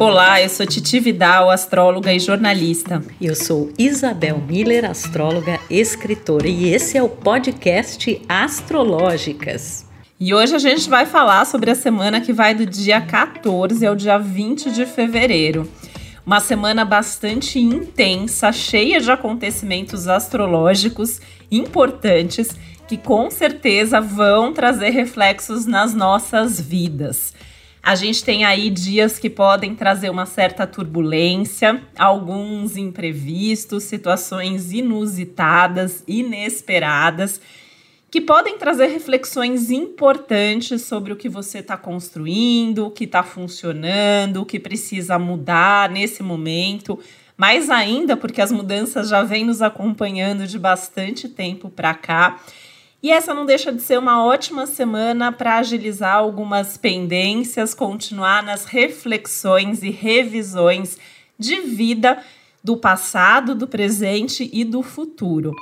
Olá, eu sou Titi Vidal, astróloga e jornalista. Eu sou Isabel Miller, astróloga, escritora, e esse é o podcast Astrológicas. E hoje a gente vai falar sobre a semana que vai do dia 14 ao dia 20 de fevereiro. Uma semana bastante intensa, cheia de acontecimentos astrológicos importantes que com certeza vão trazer reflexos nas nossas vidas. A gente tem aí dias que podem trazer uma certa turbulência, alguns imprevistos, situações inusitadas, inesperadas, que podem trazer reflexões importantes sobre o que você está construindo, o que está funcionando, o que precisa mudar nesse momento. Mais ainda porque as mudanças já vêm nos acompanhando de bastante tempo para cá. E essa não deixa de ser uma ótima semana para agilizar algumas pendências, continuar nas reflexões e revisões de vida do passado, do presente e do futuro.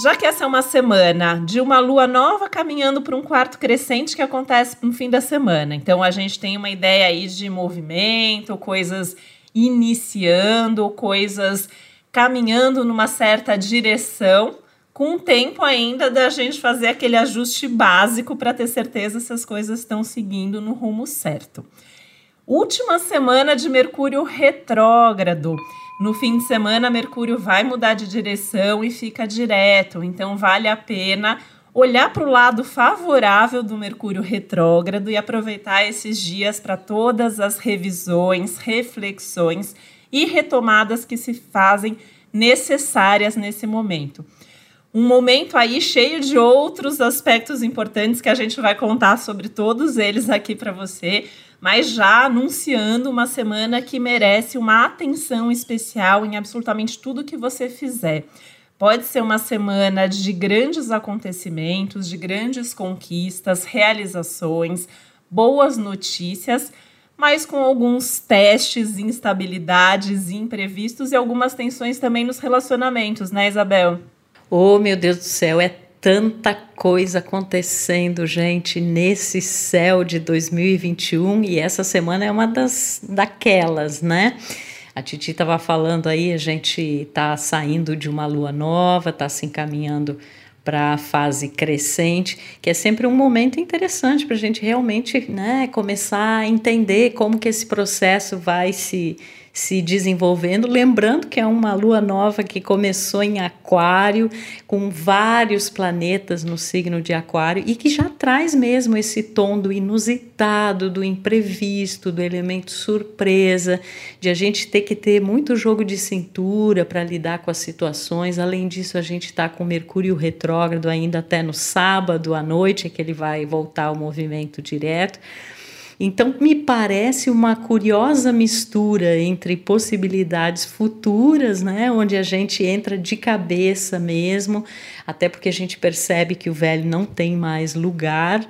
Já que essa é uma semana de uma lua nova caminhando para um quarto crescente que acontece no fim da semana. Então a gente tem uma ideia aí de movimento, coisas iniciando, coisas caminhando numa certa direção com tempo ainda da gente fazer aquele ajuste básico para ter certeza se as coisas estão seguindo no rumo certo. Última semana de Mercúrio retrógrado. No fim de semana, Mercúrio vai mudar de direção e fica direto, então vale a pena olhar para o lado favorável do Mercúrio retrógrado e aproveitar esses dias para todas as revisões, reflexões e retomadas que se fazem necessárias nesse momento um momento aí cheio de outros aspectos importantes que a gente vai contar sobre todos eles aqui para você, mas já anunciando uma semana que merece uma atenção especial em absolutamente tudo que você fizer. Pode ser uma semana de grandes acontecimentos, de grandes conquistas, realizações, boas notícias, mas com alguns testes, instabilidades, imprevistos e algumas tensões também nos relacionamentos, né, Isabel? Oh, meu Deus do céu, é tanta coisa acontecendo, gente, nesse céu de 2021 e essa semana é uma das daquelas, né? A Titi estava falando aí, a gente está saindo de uma lua nova, está se encaminhando para a fase crescente, que é sempre um momento interessante para a gente realmente né, começar a entender como que esse processo vai se se desenvolvendo. Lembrando que é uma lua nova que começou em Aquário, com vários planetas no signo de Aquário e que já traz mesmo esse tom do inusitado, do imprevisto, do elemento surpresa, de a gente ter que ter muito jogo de cintura para lidar com as situações. Além disso, a gente está com Mercúrio retrógrado ainda até no sábado à noite, é que ele vai voltar ao movimento direto. Então, me parece uma curiosa mistura entre possibilidades futuras, né, onde a gente entra de cabeça mesmo, até porque a gente percebe que o velho não tem mais lugar,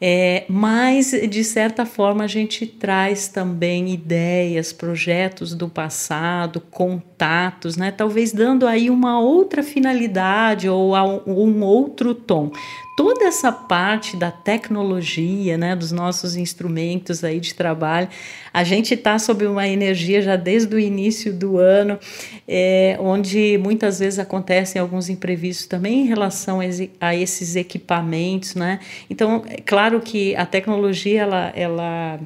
é, mas de certa forma a gente traz também ideias, projetos do passado, contatos, né, talvez dando aí uma outra finalidade ou um outro tom toda essa parte da tecnologia, né, dos nossos instrumentos aí de trabalho, a gente está sob uma energia já desde o início do ano, é, onde muitas vezes acontecem alguns imprevistos também em relação a esses equipamentos, né? Então, é claro que a tecnologia ela, ela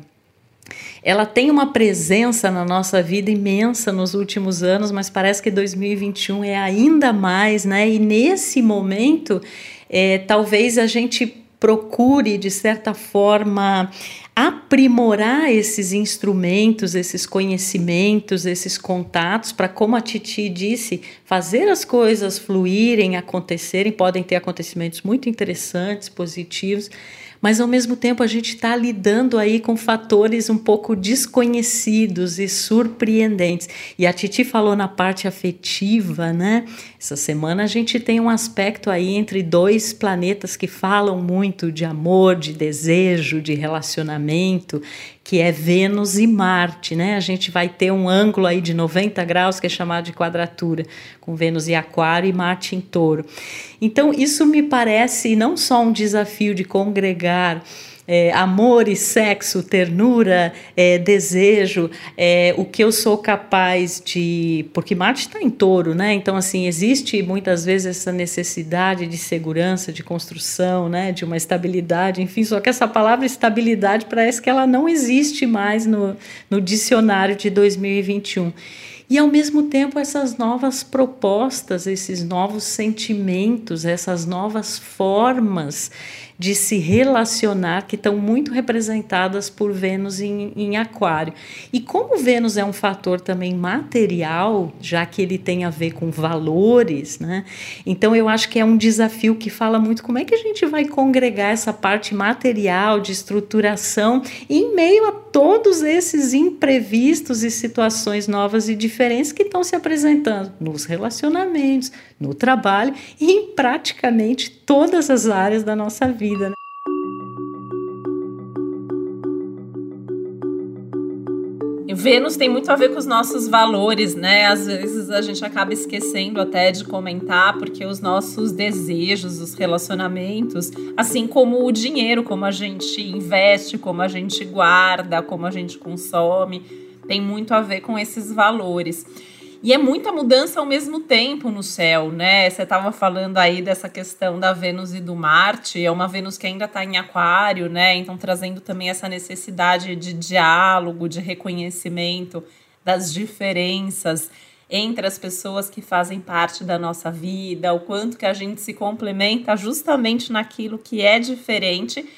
ela tem uma presença na nossa vida imensa nos últimos anos, mas parece que 2021 é ainda mais, né? E nesse momento é, talvez a gente procure, de certa forma, aprimorar esses instrumentos, esses conhecimentos, esses contatos, para, como a Titi disse, fazer as coisas fluírem, acontecerem. Podem ter acontecimentos muito interessantes, positivos, mas ao mesmo tempo a gente está lidando aí com fatores um pouco desconhecidos e surpreendentes. E a Titi falou na parte afetiva, né? Essa semana a gente tem um aspecto aí entre dois planetas que falam muito de amor, de desejo, de relacionamento, que é Vênus e Marte, né? A gente vai ter um ângulo aí de 90 graus que é chamado de quadratura, com Vênus em Aquário e Marte em Touro. Então, isso me parece não só um desafio de congregar é, amor e sexo, ternura, é, desejo, é, o que eu sou capaz de. Porque Marte está em touro, né? Então, assim, existe muitas vezes essa necessidade de segurança, de construção, né? De uma estabilidade, enfim, só que essa palavra estabilidade parece que ela não existe mais no, no dicionário de 2021. E ao mesmo tempo essas novas propostas, esses novos sentimentos, essas novas formas de se relacionar que estão muito representadas por Vênus em, em, Aquário. E como Vênus é um fator também material, já que ele tem a ver com valores, né? Então eu acho que é um desafio que fala muito como é que a gente vai congregar essa parte material de estruturação em meio a todos esses imprevistos e situações novas e diferentes que estão se apresentando nos relacionamentos, no trabalho e em praticamente todas as áreas da nossa vida. Né? Vênus tem muito a ver com os nossos valores, né? Às vezes a gente acaba esquecendo até de comentar, porque os nossos desejos, os relacionamentos, assim como o dinheiro, como a gente investe, como a gente guarda, como a gente consome, tem muito a ver com esses valores. E é muita mudança ao mesmo tempo no céu, né? Você estava falando aí dessa questão da Vênus e do Marte, é uma Vênus que ainda está em Aquário, né? Então trazendo também essa necessidade de diálogo, de reconhecimento das diferenças entre as pessoas que fazem parte da nossa vida, o quanto que a gente se complementa justamente naquilo que é diferente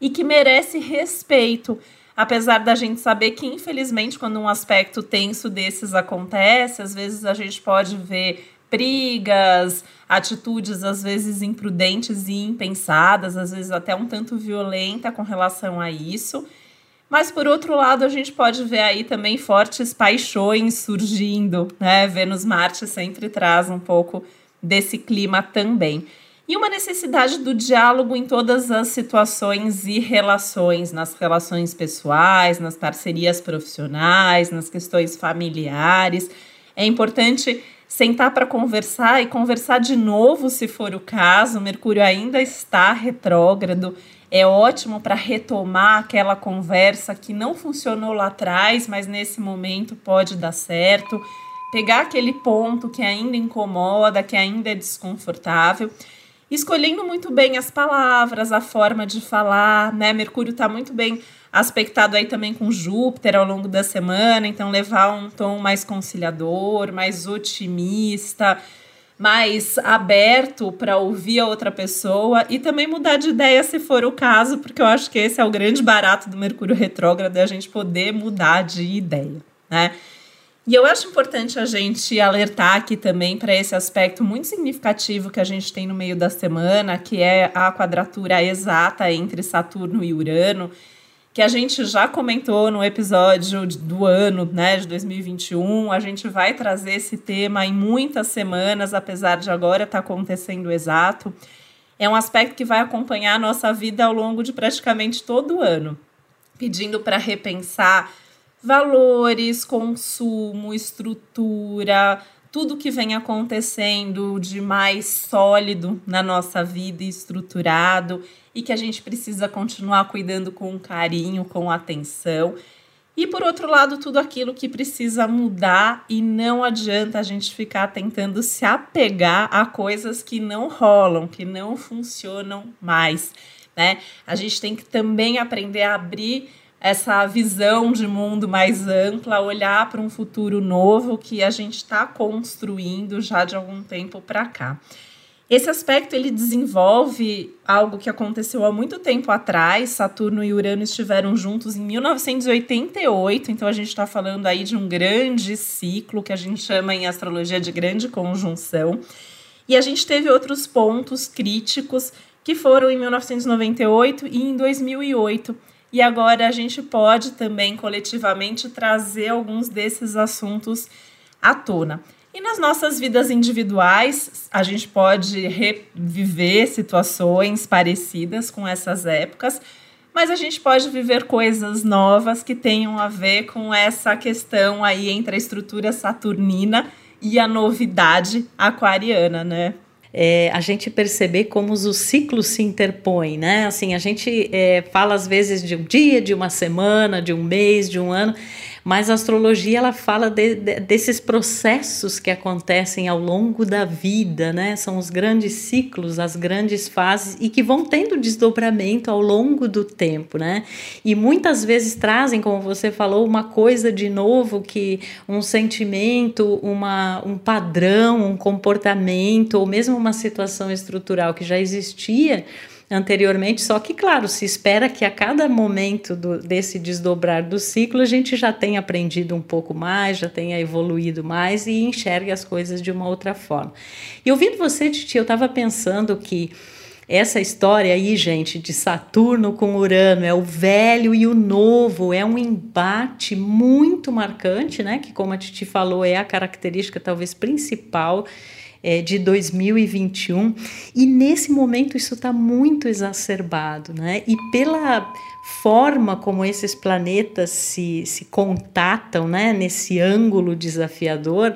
e que merece respeito apesar da gente saber que, infelizmente, quando um aspecto tenso desses acontece, às vezes a gente pode ver brigas, atitudes às vezes imprudentes e impensadas, às vezes até um tanto violenta com relação a isso. Mas por outro lado, a gente pode ver aí também fortes paixões surgindo, né? Vênus Marte sempre traz um pouco desse clima também e uma necessidade do diálogo em todas as situações e relações, nas relações pessoais, nas parcerias profissionais, nas questões familiares. É importante sentar para conversar e conversar de novo, se for o caso. Mercúrio ainda está retrógrado. É ótimo para retomar aquela conversa que não funcionou lá atrás, mas nesse momento pode dar certo. Pegar aquele ponto que ainda incomoda, que ainda é desconfortável escolhendo muito bem as palavras, a forma de falar, né? Mercúrio está muito bem aspectado aí também com Júpiter ao longo da semana, então levar um tom mais conciliador, mais otimista, mais aberto para ouvir a outra pessoa e também mudar de ideia se for o caso, porque eu acho que esse é o grande barato do Mercúrio retrógrado, é a gente poder mudar de ideia, né? E eu acho importante a gente alertar aqui também para esse aspecto muito significativo que a gente tem no meio da semana, que é a quadratura exata entre Saturno e Urano, que a gente já comentou no episódio do ano, né, de 2021. A gente vai trazer esse tema em muitas semanas, apesar de agora estar tá acontecendo exato. É um aspecto que vai acompanhar a nossa vida ao longo de praticamente todo o ano, pedindo para repensar valores, consumo, estrutura, tudo que vem acontecendo de mais sólido na nossa vida e estruturado e que a gente precisa continuar cuidando com carinho, com atenção. E por outro lado, tudo aquilo que precisa mudar e não adianta a gente ficar tentando se apegar a coisas que não rolam, que não funcionam mais, né? A gente tem que também aprender a abrir essa visão de mundo mais ampla, olhar para um futuro novo que a gente está construindo já de algum tempo para cá. Esse aspecto ele desenvolve algo que aconteceu há muito tempo atrás. Saturno e Urano estiveram juntos em 1988, então a gente está falando aí de um grande ciclo que a gente chama em astrologia de grande conjunção. E a gente teve outros pontos críticos que foram em 1998 e em 2008 e agora a gente pode também coletivamente trazer alguns desses assuntos à tona. E nas nossas vidas individuais, a gente pode reviver situações parecidas com essas épocas, mas a gente pode viver coisas novas que tenham a ver com essa questão aí entre a estrutura saturnina e a novidade aquariana, né? É, a gente perceber como os ciclos se interpõem, né? Assim, a gente é, fala às vezes de um dia, de uma semana, de um mês, de um ano, mas a astrologia ela fala de, de, desses processos que acontecem ao longo da vida, né? São os grandes ciclos, as grandes fases e que vão tendo desdobramento ao longo do tempo, né? E muitas vezes trazem, como você falou, uma coisa de novo que um sentimento, uma, um padrão, um comportamento ou mesmo uma situação estrutural que já existia anteriormente, só que, claro, se espera que a cada momento do, desse desdobrar do ciclo a gente já tenha aprendido um pouco mais, já tenha evoluído mais e enxergue as coisas de uma outra forma. E ouvindo você, Titi, eu estava pensando que essa história aí, gente, de Saturno com Urano, é o velho e o novo, é um embate muito marcante, né? Que, como a Titi falou, é a característica talvez principal é, de 2021 e nesse momento isso está muito exacerbado, né? E pela forma como esses planetas se, se contatam, né, nesse ângulo desafiador,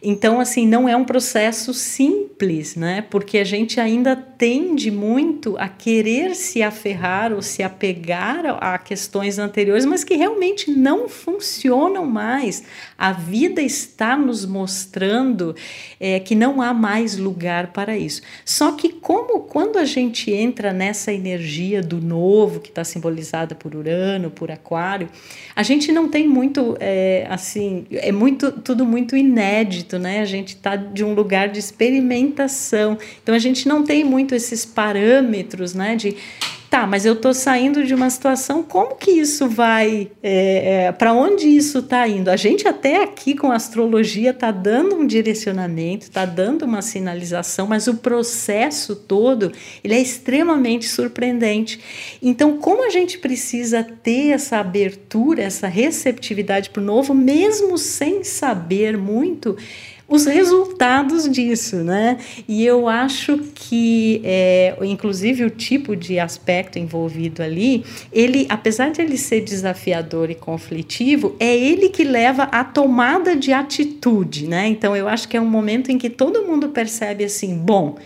então, assim, não é um processo simples, né? Porque a gente ainda tende muito a querer se aferrar ou se apegar a questões anteriores, mas que realmente não funcionam mais. A vida está nos mostrando é, que não há mais lugar para isso. Só que, como quando a gente entra nessa energia do novo, que está simbolizada por Urano, por Aquário, a gente não tem muito, é, assim, é muito tudo muito inédito né? A gente está de um lugar de experimentação. Então a gente não tem muito esses parâmetros, né? De tá, mas eu estou saindo de uma situação, como que isso vai, é, é, para onde isso está indo? A gente até aqui com a astrologia está dando um direcionamento, está dando uma sinalização, mas o processo todo ele é extremamente surpreendente. Então, como a gente precisa ter essa abertura, essa receptividade para o novo, mesmo sem saber muito, os resultados disso, né? E eu acho que, é, inclusive, o tipo de aspecto envolvido ali, ele, apesar de ele ser desafiador e conflitivo, é ele que leva à tomada de atitude, né? Então, eu acho que é um momento em que todo mundo percebe assim, bom,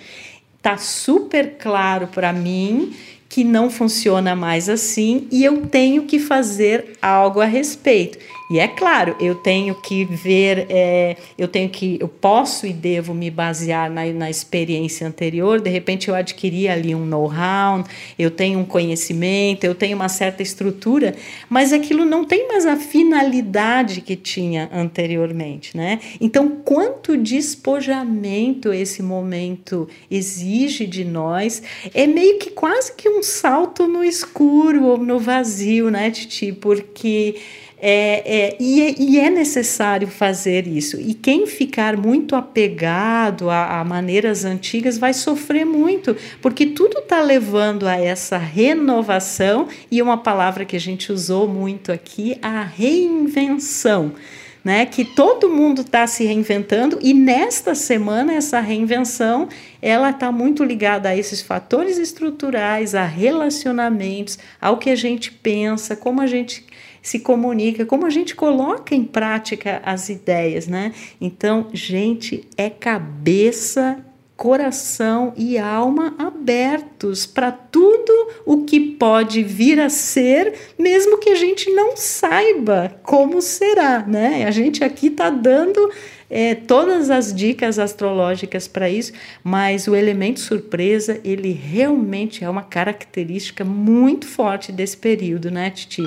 tá super claro para mim que não funciona mais assim e eu tenho que fazer algo a respeito. E é claro, eu tenho que ver, é, eu tenho que, eu posso e devo me basear na, na experiência anterior. De repente eu adquiri ali um know-how, eu tenho um conhecimento, eu tenho uma certa estrutura, mas aquilo não tem mais a finalidade que tinha anteriormente, né? Então, quanto despojamento esse momento exige de nós, é meio que quase que um salto no escuro ou no vazio, né, Titi? Porque é, é, e, é, e, é necessário fazer isso. E quem ficar muito apegado a, a maneiras antigas vai sofrer muito, porque tudo está levando a essa renovação e uma palavra que a gente usou muito aqui, a reinvenção. Né, que todo mundo está se reinventando e nesta semana essa reinvenção ela está muito ligada a esses fatores estruturais, a relacionamentos, ao que a gente pensa, como a gente se comunica, como a gente coloca em prática as ideias, né? Então, gente, é cabeça coração e alma abertos para tudo o que pode vir a ser, mesmo que a gente não saiba como será, né? A gente aqui está dando é, todas as dicas astrológicas para isso, mas o elemento surpresa ele realmente é uma característica muito forte desse período, né, Titi?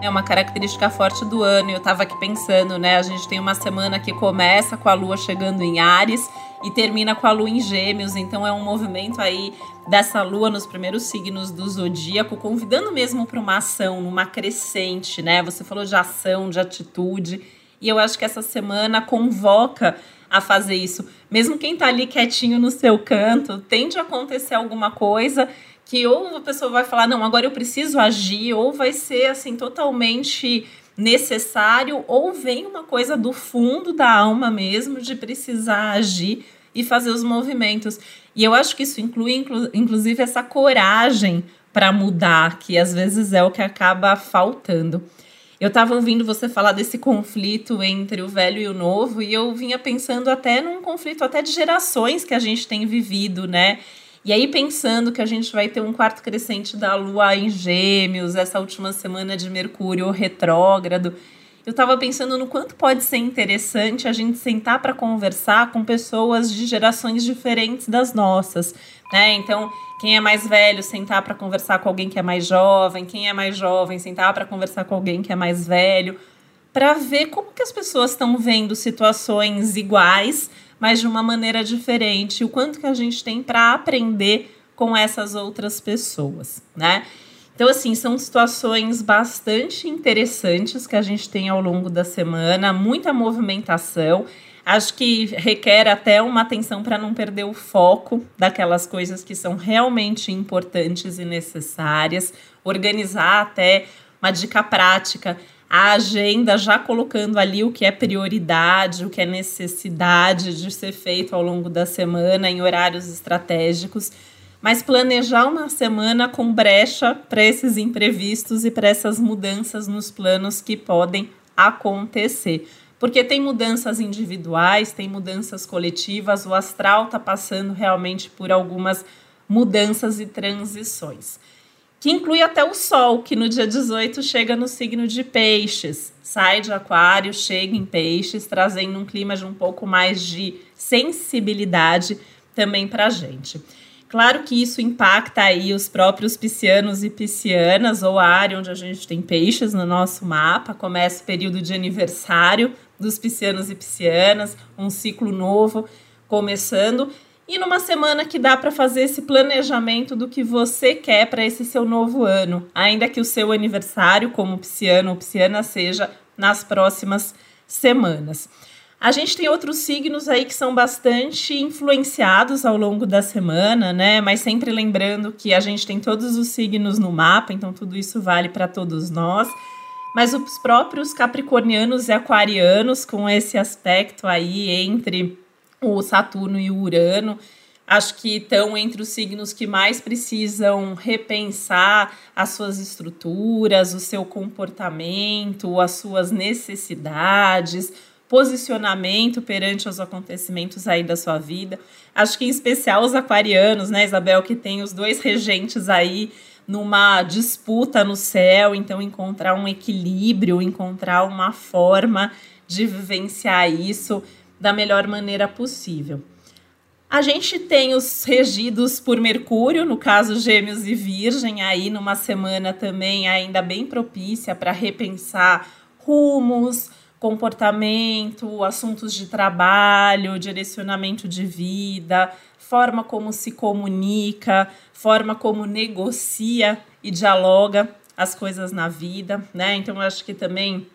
É uma característica forte do ano. Eu estava aqui pensando, né? A gente tem uma semana que começa com a lua chegando em Ares e termina com a lua em Gêmeos. Então é um movimento aí dessa lua nos primeiros signos do zodíaco, convidando mesmo para uma ação, numa crescente, né? Você falou de ação, de atitude. E eu acho que essa semana convoca a fazer isso. Mesmo quem tá ali quietinho no seu canto, tende a acontecer alguma coisa que ou a pessoa vai falar, não, agora eu preciso agir, ou vai ser assim totalmente necessário, ou vem uma coisa do fundo da alma mesmo de precisar agir e fazer os movimentos. E eu acho que isso inclui, inclu inclusive, essa coragem para mudar, que às vezes é o que acaba faltando. Eu estava ouvindo você falar desse conflito entre o velho e o novo, e eu vinha pensando até num conflito até de gerações que a gente tem vivido, né? E aí, pensando que a gente vai ter um quarto crescente da Lua em Gêmeos, essa última semana de Mercúrio retrógrado, eu estava pensando no quanto pode ser interessante a gente sentar para conversar com pessoas de gerações diferentes das nossas, né? Então, quem é mais velho, sentar para conversar com alguém que é mais jovem, quem é mais jovem, sentar para conversar com alguém que é mais velho, para ver como que as pessoas estão vendo situações iguais, mas de uma maneira diferente, o quanto que a gente tem para aprender com essas outras pessoas, né? Então, assim, são situações bastante interessantes que a gente tem ao longo da semana, muita movimentação. Acho que requer até uma atenção para não perder o foco daquelas coisas que são realmente importantes e necessárias. Organizar até uma dica prática, a agenda já colocando ali o que é prioridade, o que é necessidade de ser feito ao longo da semana em horários estratégicos. Mas planejar uma semana com brecha para esses imprevistos e para essas mudanças nos planos que podem acontecer porque tem mudanças individuais, tem mudanças coletivas, o astral está passando realmente por algumas mudanças e transições. Que inclui até o Sol, que no dia 18 chega no signo de Peixes, sai de Aquário, chega em Peixes, trazendo um clima de um pouco mais de sensibilidade também para a gente. Claro que isso impacta aí os próprios piscianos e piscianas, ou a área onde a gente tem peixes no nosso mapa. Começa o período de aniversário dos piscianos e piscianas, um ciclo novo começando. E numa semana que dá para fazer esse planejamento do que você quer para esse seu novo ano, ainda que o seu aniversário, como pisciano ou pisciana, seja nas próximas semanas. A gente tem outros signos aí que são bastante influenciados ao longo da semana, né? Mas sempre lembrando que a gente tem todos os signos no mapa, então tudo isso vale para todos nós. Mas os próprios capricornianos e aquarianos, com esse aspecto aí entre o Saturno e o Urano, acho que estão entre os signos que mais precisam repensar as suas estruturas, o seu comportamento, as suas necessidades posicionamento perante os acontecimentos aí da sua vida. Acho que em especial os aquarianos, né, Isabel, que tem os dois regentes aí numa disputa no céu, então encontrar um equilíbrio, encontrar uma forma de vivenciar isso da melhor maneira possível. A gente tem os regidos por Mercúrio, no caso Gêmeos e Virgem, aí numa semana também ainda bem propícia para repensar rumos, comportamento, assuntos de trabalho, direcionamento de vida, forma como se comunica, forma como negocia e dialoga as coisas na vida, né? Então eu acho que também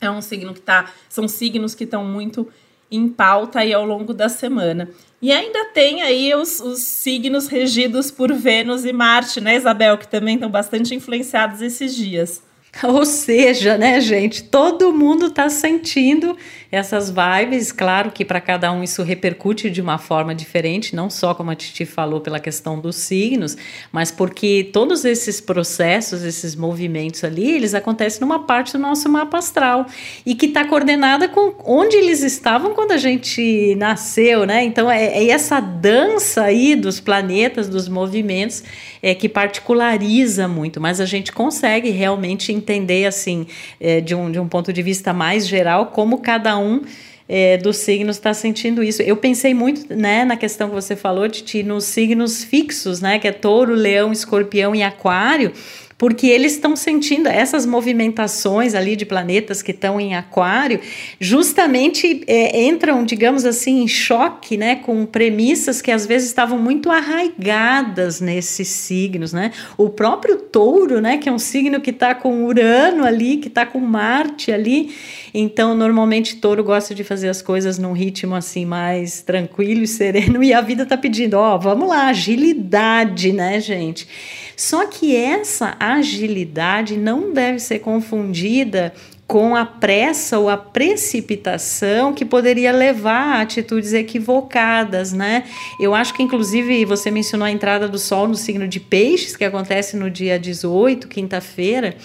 é um signo que tá, são signos que estão muito em pauta aí ao longo da semana. E ainda tem aí os, os signos regidos por Vênus e Marte, né, Isabel, que também estão bastante influenciados esses dias. Ou seja, né, gente, todo mundo está sentindo essas vibes. Claro que para cada um isso repercute de uma forma diferente, não só como a Titi falou pela questão dos signos, mas porque todos esses processos, esses movimentos ali, eles acontecem numa parte do nosso mapa astral e que está coordenada com onde eles estavam quando a gente nasceu, né? Então é, é essa dança aí dos planetas, dos movimentos, é que particulariza muito, mas a gente consegue realmente entender assim, é, de, um, de um ponto de vista mais geral, como cada um é, dos signos está sentindo isso. Eu pensei muito né, na questão que você falou, Titi, nos signos fixos, né? Que é touro, leão, escorpião e aquário porque eles estão sentindo essas movimentações ali de planetas que estão em aquário, justamente é, entram, digamos assim, em choque, né, com premissas que às vezes estavam muito arraigadas nesses signos, né? O próprio touro, né, que é um signo que está com Urano ali, que está com Marte ali, então normalmente touro gosta de fazer as coisas num ritmo assim mais tranquilo e sereno, e a vida está pedindo, ó, oh, vamos lá, agilidade, né, gente? Só que essa agilidade não deve ser confundida com a pressa ou a precipitação que poderia levar a atitudes equivocadas, né? Eu acho que, inclusive, você mencionou a entrada do Sol no signo de Peixes, que acontece no dia 18, quinta-feira.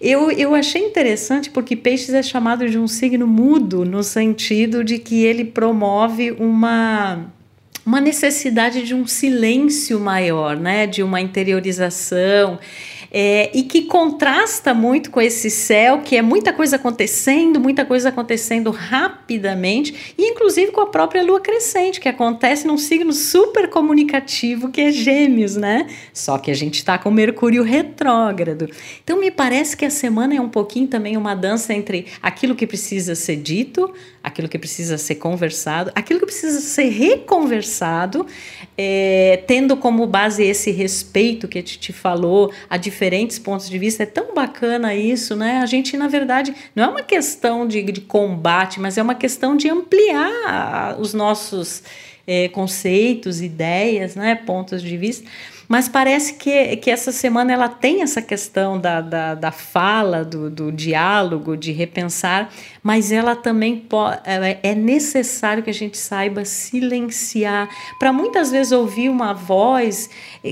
Eu, eu achei interessante porque Peixes é chamado de um signo mudo, no sentido de que ele promove uma uma necessidade de um silêncio maior, né? De uma interiorização é, e que contrasta muito com esse céu, que é muita coisa acontecendo, muita coisa acontecendo rapidamente, e inclusive com a própria lua crescente, que acontece num signo super comunicativo que é Gêmeos, né? Só que a gente está com Mercúrio retrógrado. Então me parece que a semana é um pouquinho também uma dança entre aquilo que precisa ser dito, aquilo que precisa ser conversado, aquilo que precisa ser reconversado, é, tendo como base esse respeito que a Titi falou, a diferentes pontos de vista. É tão bacana isso, né? A gente, na verdade, não é uma questão de, de combate, mas é uma questão de ampliar os nossos é, conceitos, ideias, né? pontos de vista. Mas parece que, que essa semana ela tem essa questão da, da, da fala, do, do diálogo, de repensar, mas ela também é necessário que a gente saiba silenciar, para muitas vezes ouvir uma voz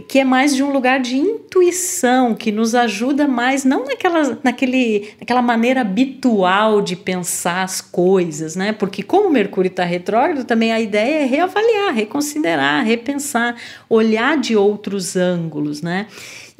que é mais de um lugar de intuição, que nos ajuda mais, não naquela, naquele, naquela maneira habitual de pensar as coisas, né? Porque como o Mercúrio está retrógrado, também a ideia é reavaliar, reconsiderar, repensar, olhar de outros ângulos, né?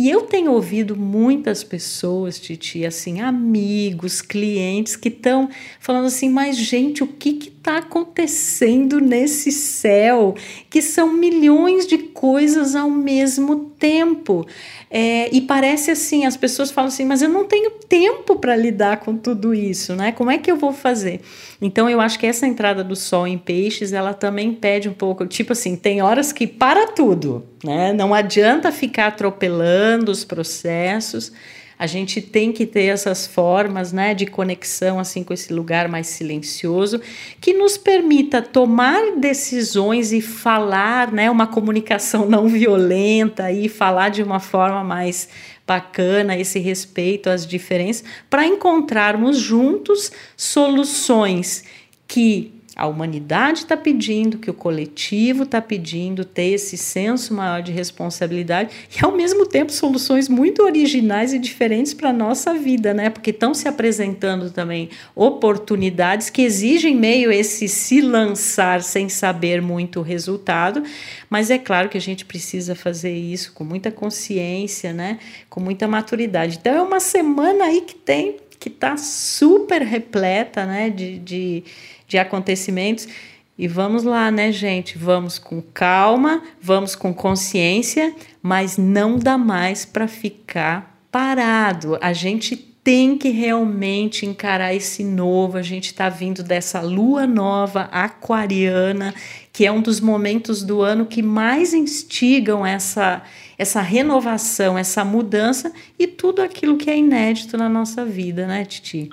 E eu tenho ouvido muitas pessoas, Titi, assim, amigos, clientes que estão falando assim, mas gente, o que está acontecendo nesse céu? Que são milhões de coisas ao mesmo tempo. É, e parece assim, as pessoas falam assim, mas eu não tenho tempo para lidar com tudo isso, né? Como é que eu vou fazer? Então eu acho que essa entrada do sol em peixes, ela também pede um pouco, tipo assim, tem horas que para tudo, né? Não adianta ficar atropelando os processos. A gente tem que ter essas formas, né, de conexão assim com esse lugar mais silencioso que nos permita tomar decisões e falar, né, uma comunicação não violenta e falar de uma forma mais bacana esse respeito às diferenças para encontrarmos juntos soluções que a humanidade está pedindo, que o coletivo está pedindo, ter esse senso maior de responsabilidade e, ao mesmo tempo, soluções muito originais e diferentes para a nossa vida, né? Porque estão se apresentando também oportunidades que exigem meio esse se lançar sem saber muito o resultado, mas é claro que a gente precisa fazer isso com muita consciência, né? Com muita maturidade. Então, é uma semana aí que tem que está super repleta, né? de, de de acontecimentos. E vamos lá, né, gente? Vamos com calma, vamos com consciência, mas não dá mais para ficar parado. A gente tem que realmente encarar esse novo. A gente está vindo dessa lua nova aquariana, que é um dos momentos do ano que mais instigam essa, essa renovação, essa mudança e tudo aquilo que é inédito na nossa vida, né, Titi?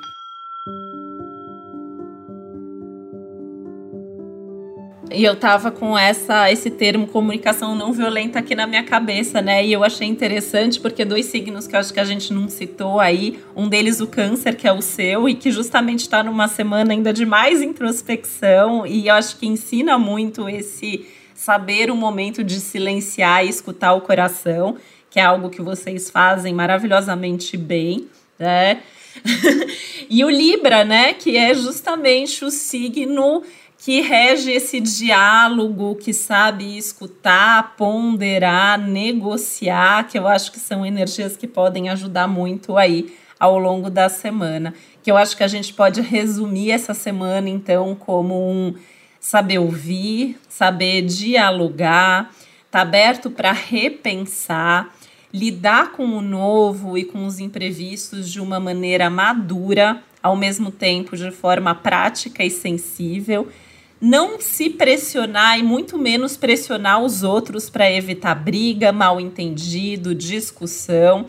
E eu tava com essa esse termo comunicação não violenta aqui na minha cabeça, né? E eu achei interessante porque dois signos que eu acho que a gente não citou aí, um deles o câncer, que é o seu, e que justamente está numa semana ainda de mais introspecção, e eu acho que ensina muito esse saber o momento de silenciar e escutar o coração, que é algo que vocês fazem maravilhosamente bem, né? e o Libra, né, que é justamente o signo que rege esse diálogo, que sabe escutar, ponderar, negociar, que eu acho que são energias que podem ajudar muito aí ao longo da semana. Que eu acho que a gente pode resumir essa semana, então, como um saber ouvir, saber dialogar, tá aberto para repensar, lidar com o novo e com os imprevistos de uma maneira madura, ao mesmo tempo de forma prática e sensível não se pressionar e muito menos pressionar os outros para evitar briga, mal entendido, discussão.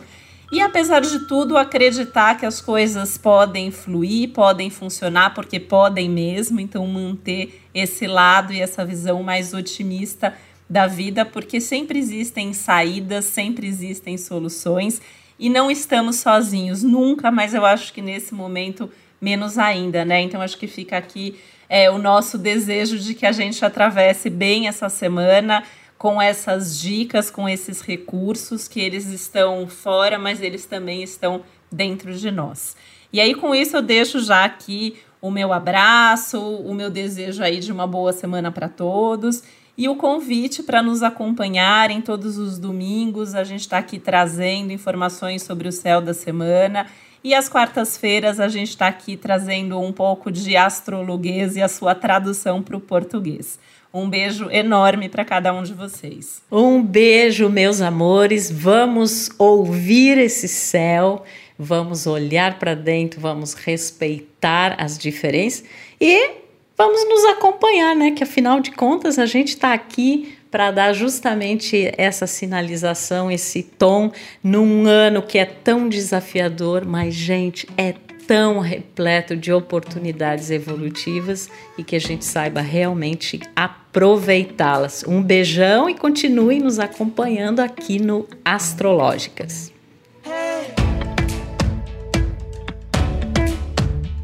E apesar de tudo, acreditar que as coisas podem fluir, podem funcionar, porque podem mesmo, então manter esse lado e essa visão mais otimista da vida, porque sempre existem saídas, sempre existem soluções e não estamos sozinhos nunca, mas eu acho que nesse momento menos ainda, né? Então acho que fica aqui é, o nosso desejo de que a gente atravesse bem essa semana com essas dicas, com esses recursos, que eles estão fora, mas eles também estão dentro de nós. E aí, com isso, eu deixo já aqui o meu abraço, o meu desejo aí de uma boa semana para todos e o convite para nos acompanharem todos os domingos. A gente está aqui trazendo informações sobre o céu da semana. E às quartas-feiras a gente está aqui trazendo um pouco de astrologuês e a sua tradução para o português. Um beijo enorme para cada um de vocês. Um beijo, meus amores. Vamos ouvir esse céu, vamos olhar para dentro, vamos respeitar as diferenças e vamos nos acompanhar, né? Que afinal de contas a gente está aqui para dar justamente essa sinalização, esse tom num ano que é tão desafiador, mas gente, é tão repleto de oportunidades evolutivas e que a gente saiba realmente aproveitá-las. Um beijão e continue nos acompanhando aqui no Astrológicas.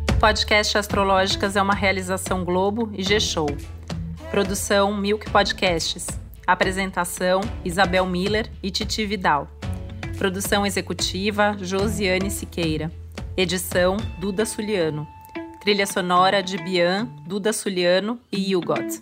O podcast Astrológicas é uma realização Globo e G-Show. Produção Milk Podcasts. Apresentação Isabel Miller e Titi Vidal. Produção executiva Josiane Siqueira. Edição Duda Suliano. Trilha sonora de Bian, Duda Suliano e Hugot.